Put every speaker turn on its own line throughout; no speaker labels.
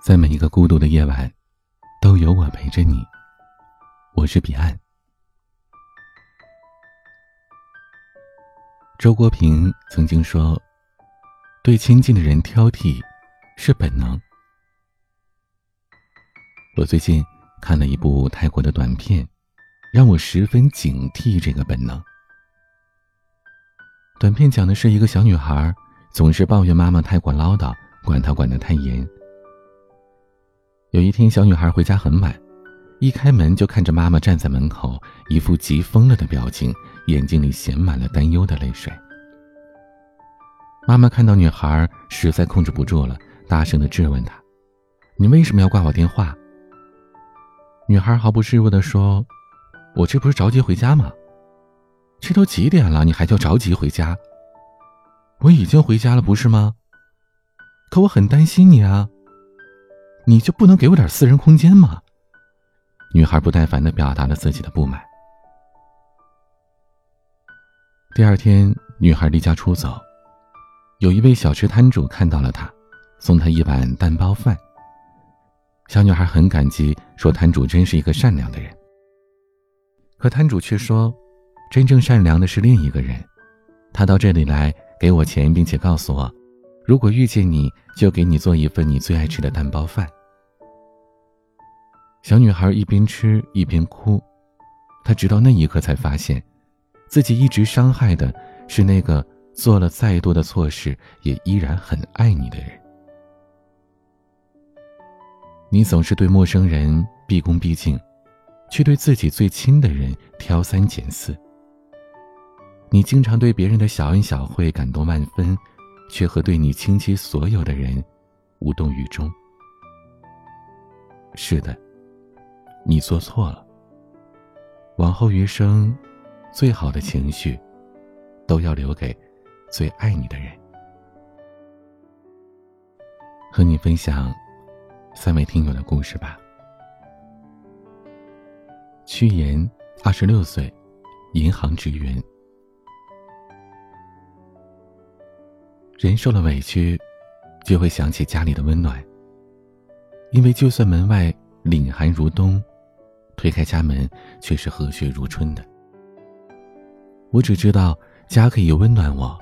在每一个孤独的夜晚，都有我陪着你。我是彼岸。周国平曾经说：“对亲近的人挑剔，是本能。”我最近看了一部泰国的短片，让我十分警惕这个本能。短片讲的是一个小女孩总是抱怨妈妈太过唠叨，管她管得太严。有一天，小女孩回家很晚，一开门就看着妈妈站在门口，一副急疯了的表情，眼睛里写满了担忧的泪水。妈妈看到女孩，实在控制不住了，大声的质问她：“你为什么要挂我电话？”女孩毫不示弱的说：“我这不是着急回家吗？这都几点了，你还叫着急回家？我已经回家了，不是吗？可我很担心你啊。”你就不能给我点私人空间吗？女孩不耐烦的表达了自己的不满。第二天，女孩离家出走，有一位小吃摊主看到了她，送她一碗蛋包饭。小女孩很感激，说摊主真是一个善良的人。可摊主却说，真正善良的是另一个人，他到这里来给我钱，并且告诉我，如果遇见你就给你做一份你最爱吃的蛋包饭。小女孩一边吃一边哭，她直到那一刻才发现，自己一直伤害的是那个做了再多的错事也依然很爱你的人。你总是对陌生人毕恭毕敬，却对自己最亲的人挑三拣四。你经常对别人的小恩小惠感动万分，却和对你倾其所有的人无动于衷。是的。你做错了。往后余生，最好的情绪，都要留给最爱你的人。和你分享三位听友的故事吧。屈言，二十六岁，银行职员。人受了委屈，就会想起家里的温暖，因为就算门外凛寒如冬。推开家门，却是和煦如春的。我只知道家可以温暖我，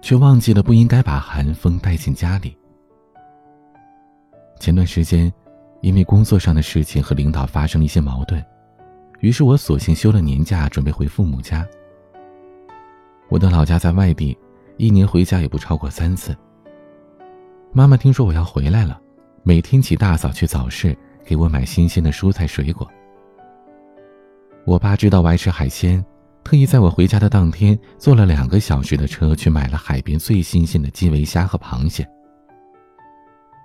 却忘记了不应该把寒风带进家里。前段时间，因为工作上的事情和领导发生了一些矛盾，于是我索性休了年假，准备回父母家。我的老家在外地，一年回家也不超过三次。妈妈听说我要回来了，每天起大早去早市给我买新鲜的蔬菜水果。我爸知道我爱吃海鲜，特意在我回家的当天坐了两个小时的车去买了海边最新鲜的基围虾和螃蟹。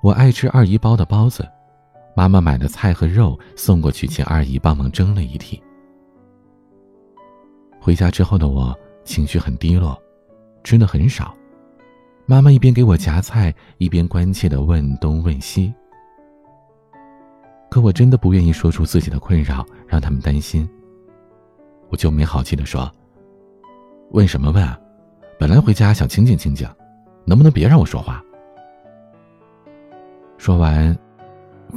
我爱吃二姨包的包子，妈妈买的菜和肉送过去，请二姨帮忙蒸了一屉。回家之后的我情绪很低落，吃的很少。妈妈一边给我夹菜，一边关切的问东问西。可我真的不愿意说出自己的困扰，让他们担心。我就没好气的说：“问什么问啊？本来回家想清静清静，能不能别让我说话？”说完，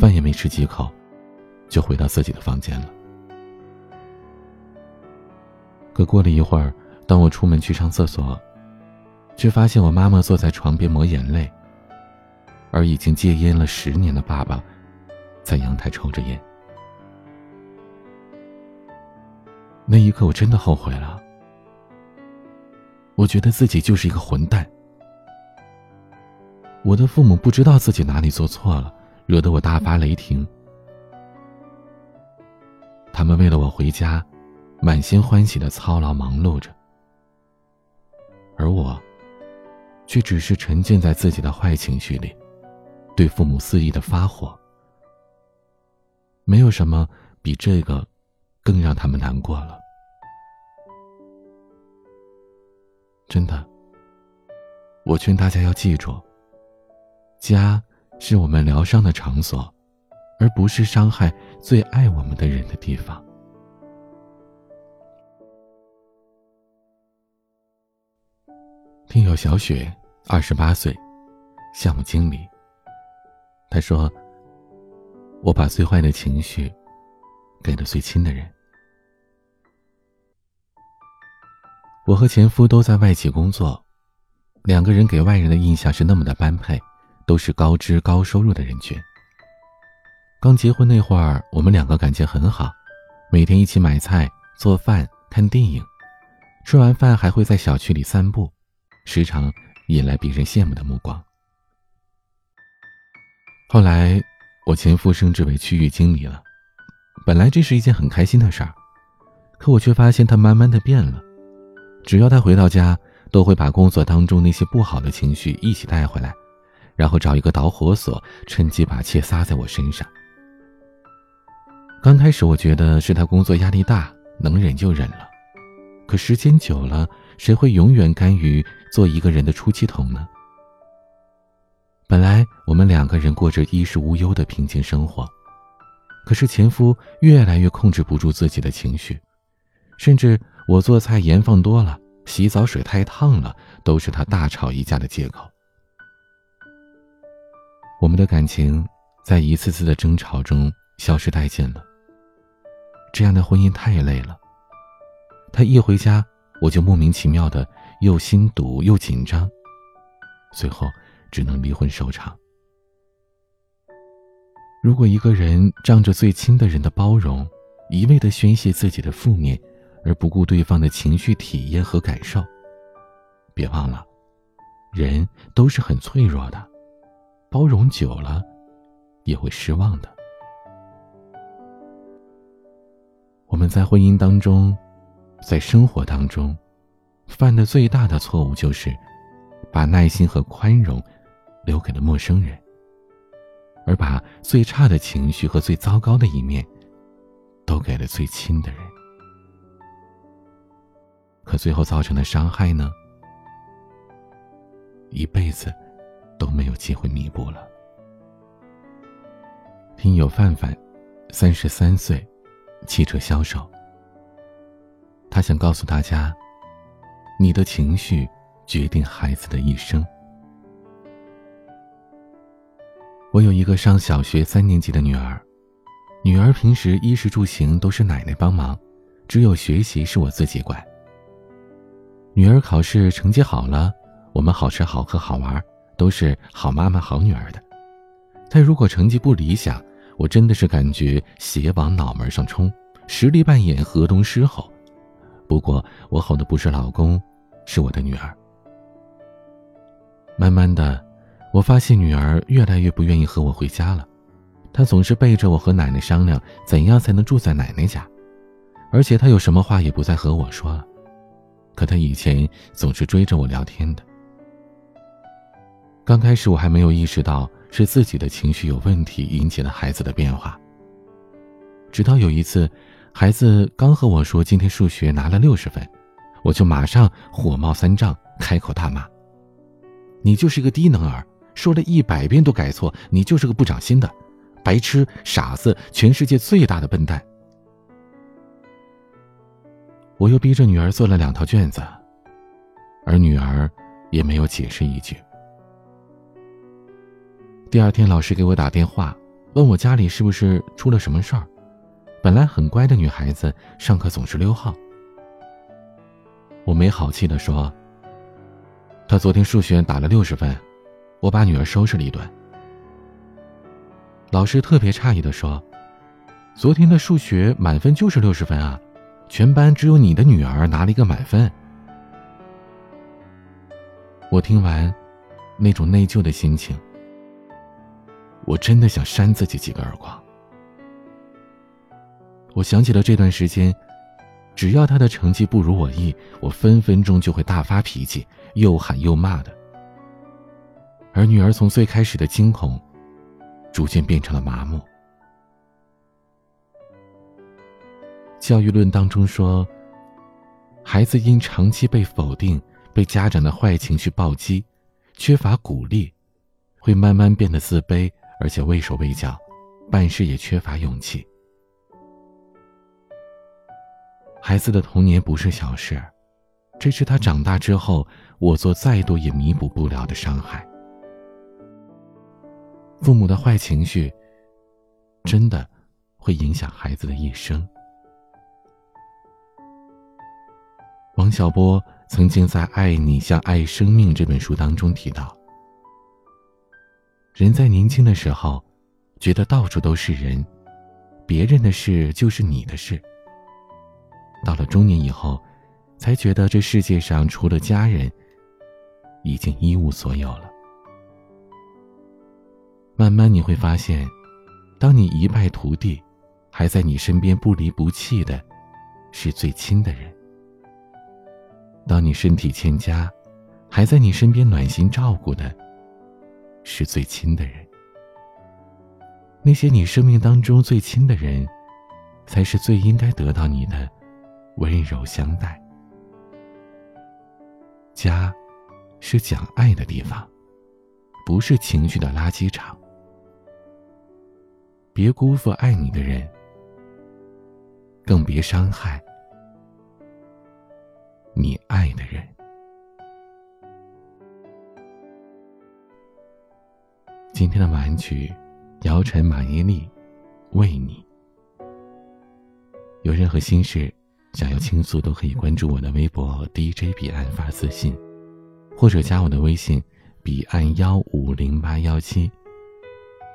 饭也没吃几口，就回到自己的房间了。可过了一会儿，当我出门去上厕所，却发现我妈妈坐在床边抹眼泪，而已经戒烟了十年的爸爸，在阳台抽着烟。那一刻，我真的后悔了。我觉得自己就是一个混蛋。我的父母不知道自己哪里做错了，惹得我大发雷霆。他们为了我回家，满心欢喜的操劳忙碌着，而我，却只是沉浸在自己的坏情绪里，对父母肆意的发火。没有什么比这个。更让他们难过了。真的，我劝大家要记住，家是我们疗伤的场所，而不是伤害最爱我们的人的地方。听友小雪，二十八岁，项目经理。他说：“我把最坏的情绪给了最亲的人。我和前夫都在外企工作，两个人给外人的印象是那么的般配，都是高知高收入的人群。刚结婚那会儿，我们两个感情很好，每天一起买菜、做饭、看电影，吃完饭还会在小区里散步，时常引来别人羡慕的目光。后来，我前夫升职为区域经理了，本来这是一件很开心的事儿，可我却发现他慢慢的变了。只要他回到家，都会把工作当中那些不好的情绪一起带回来，然后找一个导火索，趁机把气撒在我身上。刚开始我觉得是他工作压力大，能忍就忍了，可时间久了，谁会永远甘于做一个人的出气筒呢？本来我们两个人过着衣食无忧的平静生活，可是前夫越来越控制不住自己的情绪，甚至我做菜盐放多了，洗澡水太烫了，都是他大吵一架的借口。我们的感情在一次次的争吵中消失殆尽了。这样的婚姻太累了。他一回家，我就莫名其妙的又心堵又紧张，最后。只能离婚收场。如果一个人仗着最亲的人的包容，一味的宣泄自己的负面，而不顾对方的情绪体验和感受，别忘了，人都是很脆弱的，包容久了，也会失望的。我们在婚姻当中，在生活当中，犯的最大的错误就是，把耐心和宽容。留给了陌生人，而把最差的情绪和最糟糕的一面，都给了最亲的人。可最后造成的伤害呢？一辈子都没有机会弥补了。听友范范，三十三岁，汽车销售。他想告诉大家：你的情绪决定孩子的一生。我有一个上小学三年级的女儿，女儿平时衣食住行都是奶奶帮忙，只有学习是我自己管。女儿考试成绩好了，我们好吃好喝好玩，都是好妈妈好女儿的。但如果成绩不理想，我真的是感觉血往脑门上冲，实力扮演河东狮吼。不过我吼的不是老公，是我的女儿。慢慢的。我发现女儿越来越不愿意和我回家了，她总是背着我和奶奶商量怎样才能住在奶奶家，而且她有什么话也不再和我说了。可他以前总是追着我聊天的。刚开始我还没有意识到是自己的情绪有问题引起了孩子的变化。直到有一次，孩子刚和我说今天数学拿了六十分，我就马上火冒三丈，开口大骂：“你就是个低能儿！”说了一百遍都改错，你就是个不长心的，白痴、傻子，全世界最大的笨蛋。我又逼着女儿做了两套卷子，而女儿也没有解释一句。第二天，老师给我打电话，问我家里是不是出了什么事儿。本来很乖的女孩子，上课总是溜号。我没好气的说：“她昨天数学打了六十分。”我把女儿收拾了一顿。老师特别诧异的说：“昨天的数学满分就是六十分啊，全班只有你的女儿拿了一个满分。”我听完，那种内疚的心情，我真的想扇自己几个耳光。我想起了这段时间，只要他的成绩不如我意，我分分钟就会大发脾气，又喊又骂的。而女儿从最开始的惊恐，逐渐变成了麻木。教育论当中说，孩子因长期被否定、被家长的坏情绪暴击，缺乏鼓励，会慢慢变得自卑，而且畏手畏脚，办事也缺乏勇气。孩子的童年不是小事，这是他长大之后我做再多也弥补不了的伤害。父母的坏情绪，真的会影响孩子的一生。王小波曾经在《爱你像爱生命》这本书当中提到，人在年轻的时候，觉得到处都是人，别人的事就是你的事。到了中年以后，才觉得这世界上除了家人，已经一无所有了。慢慢你会发现，当你一败涂地，还在你身边不离不弃的，是最亲的人。当你身体欠佳，还在你身边暖心照顾的，是最亲的人。那些你生命当中最亲的人，才是最应该得到你的温柔相待。家，是讲爱的地方，不是情绪的垃圾场。别辜负爱你的人，更别伤害。你爱的人。今天的晚安曲，姚晨、马伊琍，为你。有任何心事想要倾诉，都可以关注我的微博 DJ 彼岸发私信，或者加我的微信彼岸幺五零八幺七，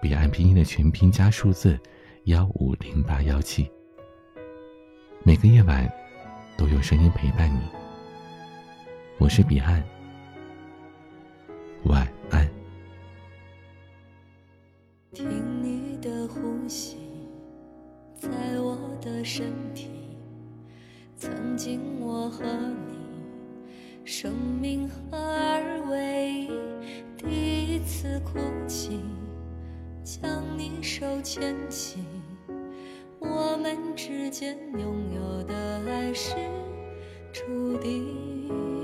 彼岸拼音的全拼加数字幺五零八幺七。每个夜晚都有声音陪伴你。我是彼岸，晚安。
听你的呼吸，在我的身体。曾经我和你，生命合二为一。第一次哭泣，将你手牵起，我们之间拥有的爱是注定。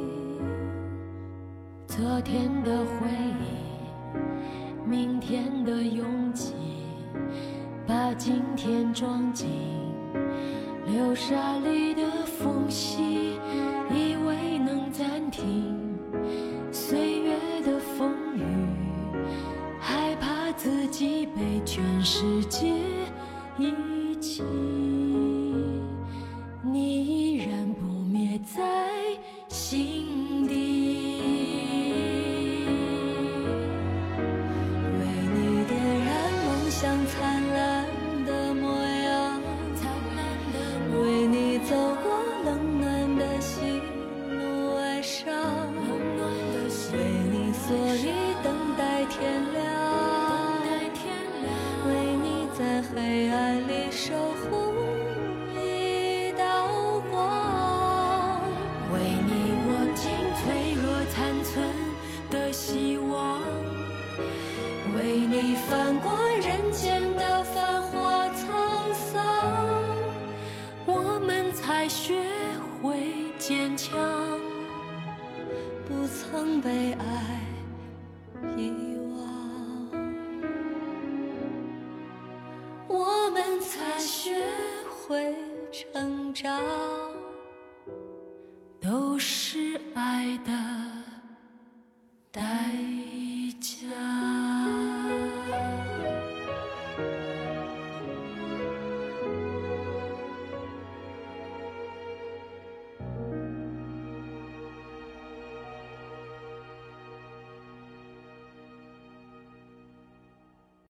昨天的回忆，明天的拥挤，把今天装进流沙里的缝隙，以为能暂停岁月的风雨，害怕自己被全世界遗弃，你
翻过人间的繁华沧桑
我们才学会坚强
不曾被爱遗忘。我们才学会成长都是爱的代价。